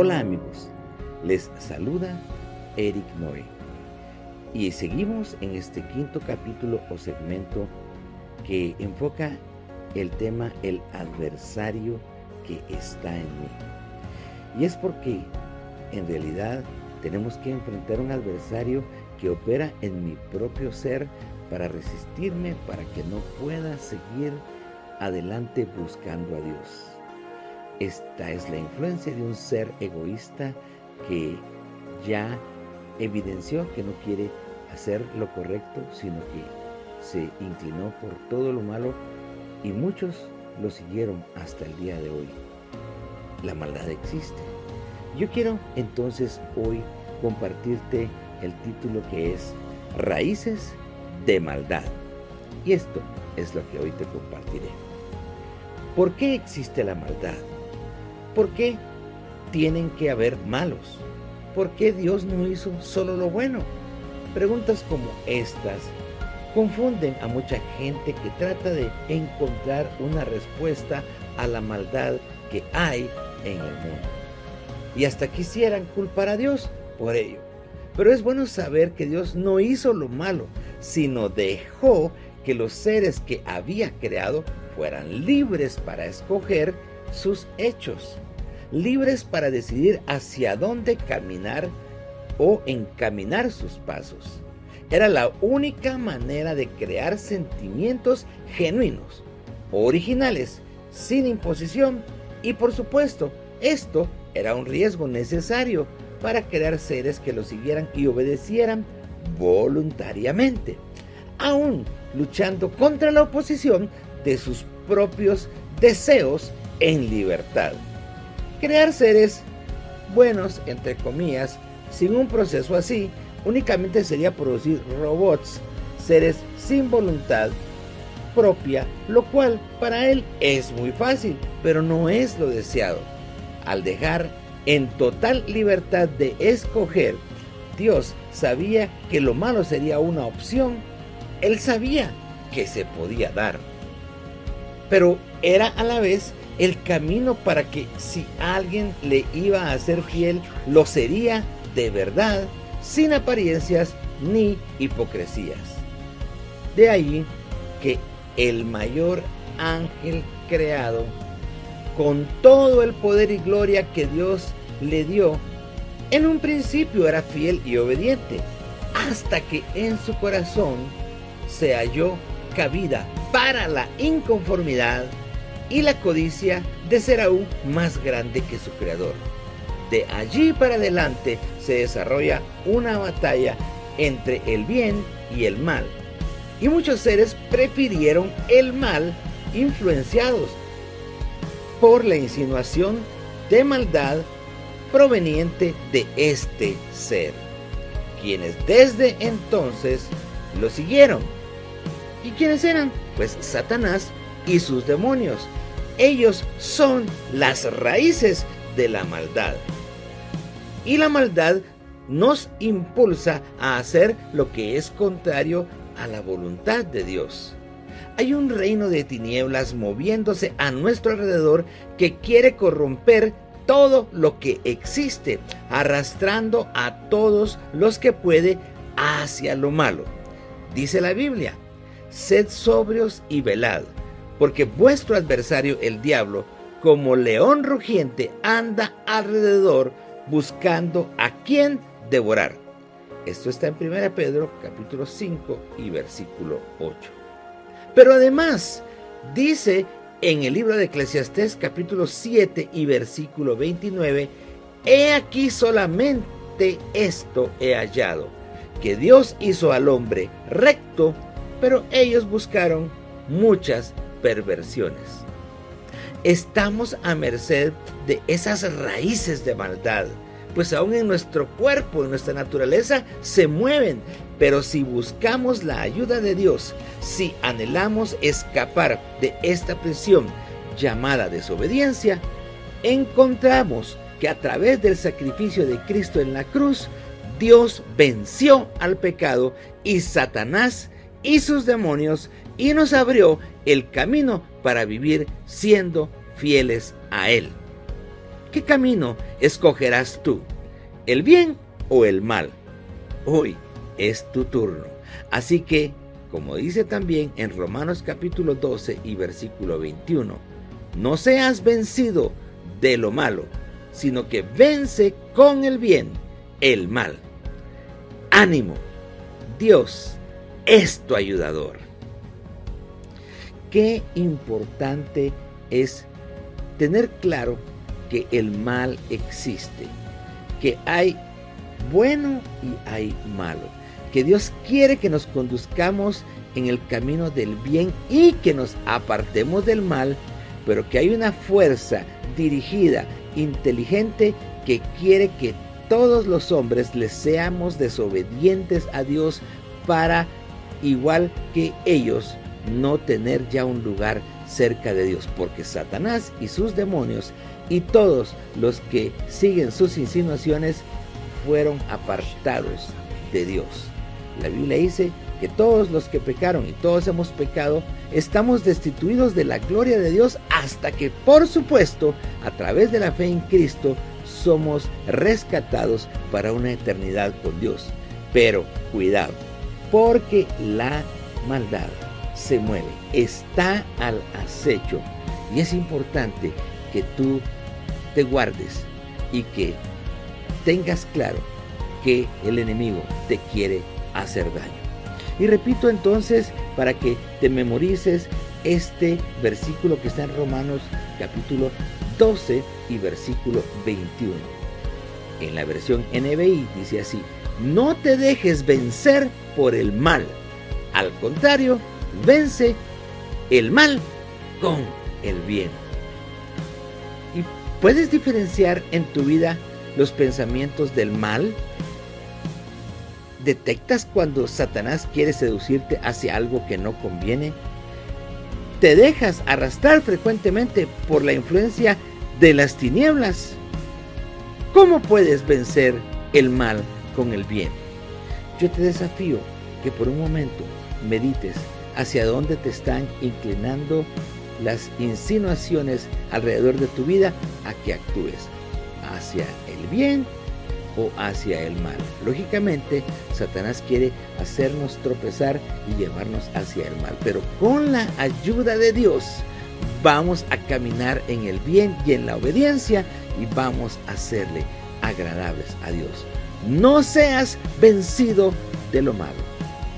Hola amigos, les saluda Eric Noé y seguimos en este quinto capítulo o segmento que enfoca el tema el adversario que está en mí. Y es porque en realidad tenemos que enfrentar un adversario que opera en mi propio ser para resistirme, para que no pueda seguir adelante buscando a Dios. Esta es la influencia de un ser egoísta que ya evidenció que no quiere hacer lo correcto, sino que se inclinó por todo lo malo y muchos lo siguieron hasta el día de hoy. La maldad existe. Yo quiero entonces hoy compartirte el título que es Raíces de Maldad. Y esto es lo que hoy te compartiré. ¿Por qué existe la maldad? ¿Por qué tienen que haber malos? ¿Por qué Dios no hizo solo lo bueno? Preguntas como estas confunden a mucha gente que trata de encontrar una respuesta a la maldad que hay en el mundo. Y hasta quisieran culpar a Dios por ello. Pero es bueno saber que Dios no hizo lo malo, sino dejó que los seres que había creado fueran libres para escoger sus hechos, libres para decidir hacia dónde caminar o encaminar sus pasos. Era la única manera de crear sentimientos genuinos, originales, sin imposición y por supuesto, esto era un riesgo necesario para crear seres que lo siguieran y obedecieran voluntariamente, aún luchando contra la oposición de sus propios deseos en libertad. Crear seres buenos, entre comillas, sin un proceso así, únicamente sería producir robots, seres sin voluntad propia, lo cual para él es muy fácil, pero no es lo deseado. Al dejar en total libertad de escoger, Dios sabía que lo malo sería una opción. Él sabía que se podía dar. Pero era a la vez el camino para que si alguien le iba a ser fiel, lo sería de verdad, sin apariencias ni hipocresías. De ahí que el mayor ángel creado, con todo el poder y gloria que Dios le dio, en un principio era fiel y obediente, hasta que en su corazón se halló cabida para la inconformidad y la codicia de ser aún más grande que su creador. De allí para adelante se desarrolla una batalla entre el bien y el mal. Y muchos seres prefirieron el mal influenciados por la insinuación de maldad proveniente de este ser, quienes desde entonces lo siguieron. ¿Y quiénes eran? Pues Satanás y sus demonios. Ellos son las raíces de la maldad. Y la maldad nos impulsa a hacer lo que es contrario a la voluntad de Dios. Hay un reino de tinieblas moviéndose a nuestro alrededor que quiere corromper todo lo que existe, arrastrando a todos los que puede hacia lo malo. Dice la Biblia, sed sobrios y velad, porque vuestro adversario el diablo, como león rugiente, anda alrededor buscando a quien devorar. Esto está en 1 Pedro capítulo 5 y versículo 8. Pero además dice en el libro de Eclesiastés capítulo 7 y versículo 29, he aquí solamente esto he hallado, que Dios hizo al hombre recto, pero ellos buscaron muchas perversiones. Estamos a merced de esas raíces de maldad, pues aún en nuestro cuerpo, en nuestra naturaleza, se mueven. Pero si buscamos la ayuda de Dios, si anhelamos escapar de esta prisión llamada desobediencia, encontramos que a través del sacrificio de Cristo en la cruz, Dios venció al pecado y Satanás y sus demonios y nos abrió el camino para vivir siendo fieles a Él. ¿Qué camino escogerás tú? ¿El bien o el mal? Hoy es tu turno. Así que, como dice también en Romanos capítulo 12 y versículo 21, no seas vencido de lo malo, sino que vence con el bien el mal. Ánimo, Dios es tu ayudador. Qué importante es tener claro que el mal existe, que hay bueno y hay malo, que Dios quiere que nos conduzcamos en el camino del bien y que nos apartemos del mal, pero que hay una fuerza dirigida, inteligente, que quiere que todos los hombres les seamos desobedientes a Dios para, igual que ellos, no tener ya un lugar cerca de Dios, porque Satanás y sus demonios y todos los que siguen sus insinuaciones fueron apartados de Dios. La Biblia dice que todos los que pecaron y todos hemos pecado, estamos destituidos de la gloria de Dios hasta que, por supuesto, a través de la fe en Cristo, somos rescatados para una eternidad con Dios. Pero cuidado, porque la maldad se mueve, está al acecho y es importante que tú te guardes y que tengas claro que el enemigo te quiere hacer daño. Y repito entonces para que te memorices este versículo que está en Romanos capítulo 12 y versículo 21. En la versión NBI dice así, no te dejes vencer por el mal. Al contrario, vence el mal con el bien. ¿Y puedes diferenciar en tu vida los pensamientos del mal? ¿Detectas cuando Satanás quiere seducirte hacia algo que no conviene? ¿Te dejas arrastrar frecuentemente por la influencia de las tinieblas? ¿Cómo puedes vencer el mal con el bien? Yo te desafío que por un momento medites hacia dónde te están inclinando las insinuaciones alrededor de tu vida a que actúes hacia el bien o hacia el mal. Lógicamente, Satanás quiere hacernos tropezar y llevarnos hacia el mal, pero con la ayuda de Dios vamos a caminar en el bien y en la obediencia y vamos a serle agradables a Dios. No seas vencido de lo malo,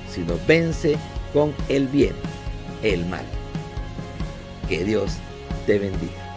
sino vence con el bien el mal. Que Dios te bendiga.